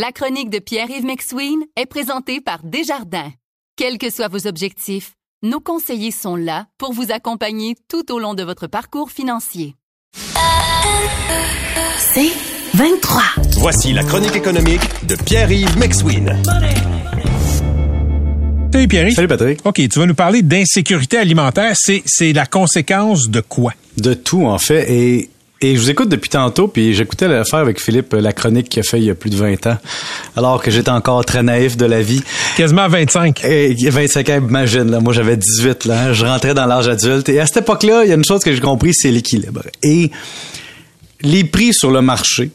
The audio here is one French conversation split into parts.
La chronique de Pierre-Yves McSween est présentée par Desjardins. Quels que soient vos objectifs, nos conseillers sont là pour vous accompagner tout au long de votre parcours financier. C'est 23. Voici la chronique économique de Pierre-Yves McSween. Salut Pierre. Salut Patrick. OK, tu vas nous parler d'insécurité alimentaire. C'est, c'est la conséquence de quoi? De tout, en fait. Et, et je vous écoute depuis tantôt, puis j'écoutais l'affaire avec Philippe, la chronique qu'il a fait il y a plus de 20 ans, alors que j'étais encore très naïf de la vie. Quasiment 25. Et 25 ans, imagine, là, moi j'avais 18, là, je rentrais dans l'âge adulte. Et à cette époque-là, il y a une chose que j'ai compris, c'est l'équilibre. Et les prix sur le marché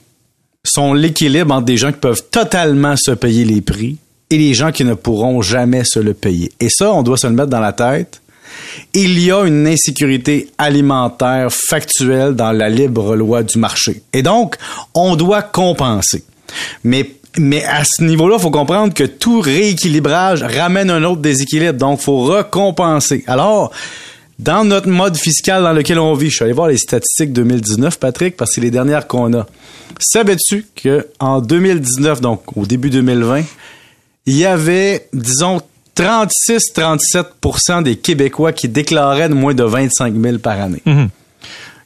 sont l'équilibre entre des gens qui peuvent totalement se payer les prix et les gens qui ne pourront jamais se le payer. Et ça, on doit se le mettre dans la tête. Il y a une insécurité alimentaire factuelle dans la libre loi du marché. Et donc, on doit compenser. Mais mais à ce niveau-là, il faut comprendre que tout rééquilibrage ramène un autre déséquilibre. Donc, faut recompenser. Alors, dans notre mode fiscal dans lequel on vit, je suis allé voir les statistiques 2019, Patrick, parce que c'est les dernières qu'on a. Savais-tu qu'en 2019, donc au début 2020, il y avait, disons, 36-37% des Québécois qui déclaraient de moins de 25 000 par année. Mhm.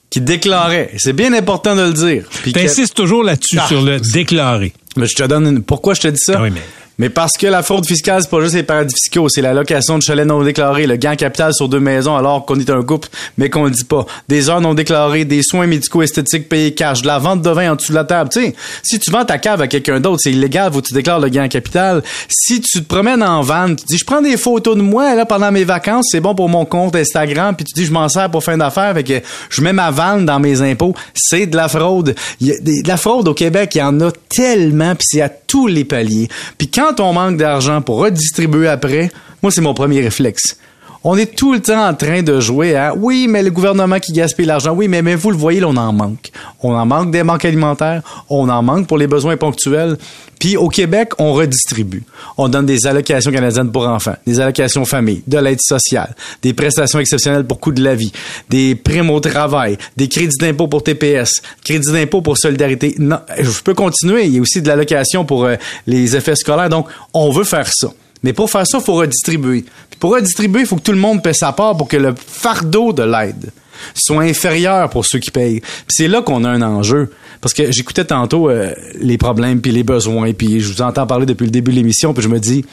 Qui déclaraient. C'est bien important de le dire. Que- T'insistes toujours là-dessus, Ah. sur le déclaré. Mais je te donne une... Pourquoi je te dis ça? Ah oui, mais- Mais parce que la fraude fiscale, c'est pas juste les paradis fiscaux, c'est la location de chalets non déclarés, le gain capital sur deux maisons alors qu'on est un couple, mais qu'on le dit pas. Des heures non déclarées, des soins médicaux esthétiques payés cash, de la vente de vin en dessous de la table. Tu sais, si tu vends ta cave à quelqu'un d'autre, c'est illégal, faut que tu déclares le gain capital. Si tu te promènes en van, tu dis, je prends des photos de moi, là, pendant mes vacances, c'est bon pour mon compte Instagram, puis tu dis, je m'en sers pour fin d'affaires, fait que je mets ma vanne dans mes impôts. C'est de la fraude. Y a de la fraude au Québec, il y en a tellement, puis c'est tous les paliers. Puis quand on manque d'argent pour redistribuer après, moi, c'est mon premier réflexe. On est tout le temps en train de jouer à oui, mais le gouvernement qui gaspille l'argent, oui, mais, mais vous le voyez, on en manque. On en manque des banques alimentaires, on en manque pour les besoins ponctuels. Puis au Québec, on redistribue. On donne des allocations canadiennes pour enfants, des allocations famille, de l'aide sociale, des prestations exceptionnelles pour coût de la vie, des primes au travail, des crédits d'impôt pour TPS, crédits d'impôt pour solidarité. Non, je peux continuer. Il y a aussi de l'allocation pour euh, les effets scolaires. Donc, on veut faire ça. Mais pour faire ça, il faut redistribuer. Puis pour redistribuer, il faut que tout le monde paie sa part pour que le fardeau de l'aide soit inférieur pour ceux qui payent. C'est là qu'on a un enjeu. Parce que j'écoutais tantôt euh, les problèmes puis les besoins, puis je vous entends parler depuis le début de l'émission, puis je me dis,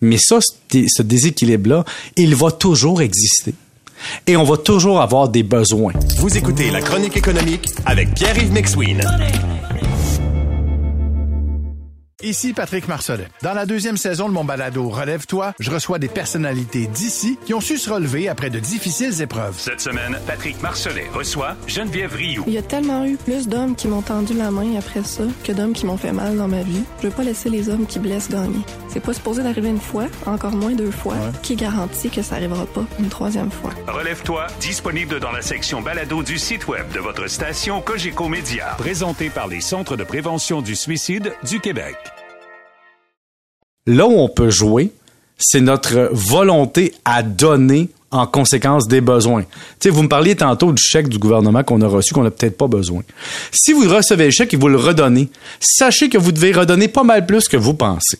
mais ça, ce déséquilibre-là, il va toujours exister. Et on va toujours avoir des besoins. Vous écoutez la chronique économique avec Pierre-Yves McSween. Ici Patrick Marcelet. Dans la deuxième saison de mon balado Relève-toi, je reçois des personnalités d'ici qui ont su se relever après de difficiles épreuves. Cette semaine, Patrick Marcelet reçoit Geneviève Rioux. Il y a tellement eu plus d'hommes qui m'ont tendu la main après ça que d'hommes qui m'ont fait mal dans ma vie. Je veux pas laisser les hommes qui blessent gagner. C'est pas supposé d'arriver une fois, encore moins deux fois. Qui garantit que ça arrivera pas une troisième fois? Relève-toi, disponible dans la section balado du site web de votre station Cogeco Média. Présenté par les Centres de prévention du suicide du Québec. Là où on peut jouer, c'est notre volonté à donner en conséquence des besoins. Tu sais, vous me parliez tantôt du chèque du gouvernement qu'on a reçu, qu'on n'a peut-être pas besoin. Si vous recevez le chèque et vous le redonnez, sachez que vous devez redonner pas mal plus que vous pensez.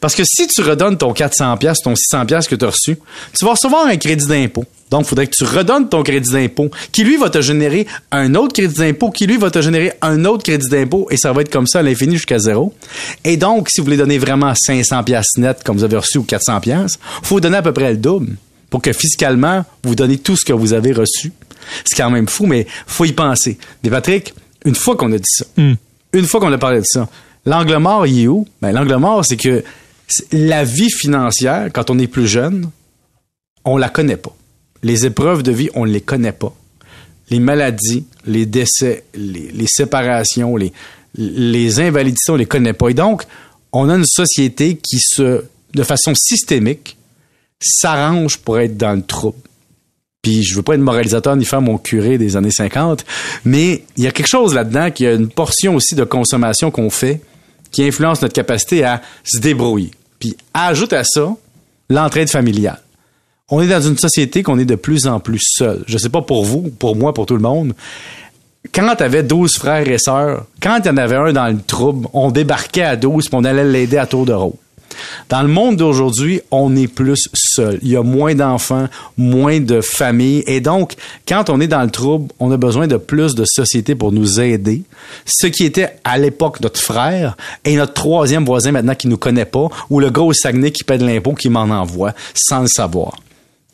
Parce que si tu redonnes ton 400 pièces, ton 600 pièces que tu as reçu, tu vas recevoir un crédit d'impôt. Donc, il faudrait que tu redonnes ton crédit d'impôt, qui lui va te générer un autre crédit d'impôt, qui lui va te générer un autre crédit d'impôt, et ça va être comme ça à l'infini jusqu'à zéro. Et donc, si vous voulez donner vraiment 500 pièces net comme vous avez reçu ou 400 pièces, faut donner à peu près le double pour que fiscalement, vous donnez tout ce que vous avez reçu. C'est quand même fou, mais faut y penser. Mais Patrick, une fois qu'on a dit ça, une fois qu'on a parlé de ça, l'angle mort, il est où? Ben, l'angle mort, c'est que la vie financière, quand on est plus jeune, on la connaît pas. Les épreuves de vie, on ne les connaît pas. Les maladies, les décès, les, séparations, les, invalidités, on les connaît pas. Et donc, on a une société qui de façon systémique, s'arrange pour être dans le trouble. Puis je veux pas être moralisateur ni faire mon curé des années 50, mais il y a quelque chose là-dedans qui a une portion aussi de consommation qu'on fait qui influence notre capacité à se débrouiller. Puis ajoute à ça l'entraide familiale. On est dans une société qu'on est de plus en plus seul. Je sais pas pour vous, pour moi, pour tout le monde. quand t'avais 12 frères et sœurs, quand il y en avait un dans le trouble, on débarquait à 12 puis on allait l'aider à tour de rôle. Dans le monde d'aujourd'hui, on est plus seul. Il y a moins d'enfants, moins de familles. Et donc, quand on est dans le trouble, on a besoin de plus de société pour nous aider. Ce qui était à l'époque notre frère et notre troisième voisin maintenant qui nous connaît pas, ou le gros Saguenay qui paie de l'impôt qui m'en envoie sans le savoir.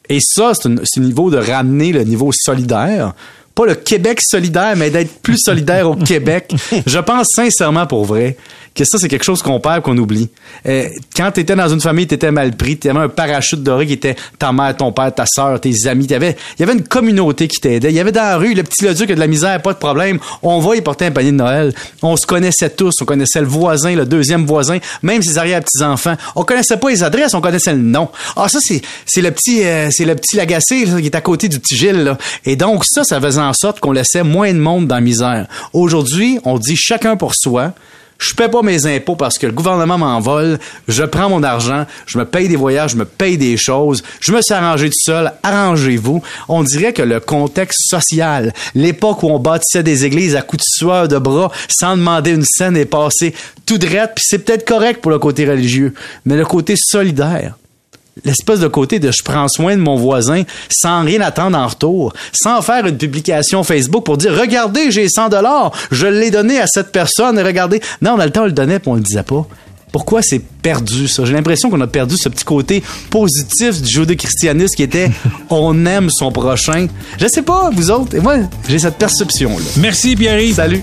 Et ça, c'est le niveau de ramener le niveau solidaire pas le Québec solidaire, mais d'être plus solidaire au Québec. Je pense sincèrement pour vrai que ça, c'est quelque chose qu'on perd, qu'on oublie. Euh, quand tu étais dans une famille, tu étais mal pris, tu avais un parachute doré qui était ta mère, ton père, ta soeur, tes amis. Il y avait une communauté qui t'aidait. Il y avait dans la rue le petit Leduc qui a de la misère, pas de problème. On va y porter un panier de Noël. On se connaissait tous. On connaissait le voisin, le deuxième voisin, même ses arrière-petits-enfants. On connaissait pas les adresses, on connaissait le nom. Ah, ça, c'est, c'est le petit, euh, c'est le petit Lagacé qui est à côté du petit Gilles. Là. Et donc, ça, ça faisait en sorte qu'on laissait moins de monde dans la misère. Aujourd'hui, on dit chacun pour soi. Je paie pas mes impôts parce que le gouvernement m'envole, je prends mon argent, je me paye des voyages, je me paye des choses, je me suis arrangé tout seul, arrangez-vous. On dirait que le contexte social, l'époque où on bâtissait des églises à coups de sueur de bras sans demander une scène est passé tout droit, puis c'est peut-être correct pour le côté religieux, mais le côté solidaire, l'espèce de côté de je prends soin de mon voisin sans rien attendre en retour, sans faire une publication Facebook pour dire regardez, j'ai 100 dollars, je l'ai donné à cette personne et regardez. Non, on a le temps, on le donnait puis on le disait pas. Pourquoi c'est perdu ça? J'ai l'impression qu'on a perdu ce petit côté positif du judéo-christianisme qui était on aime son prochain. Je sais pas vous autres, et moi j'ai cette perception là. Merci Pierre. Salut.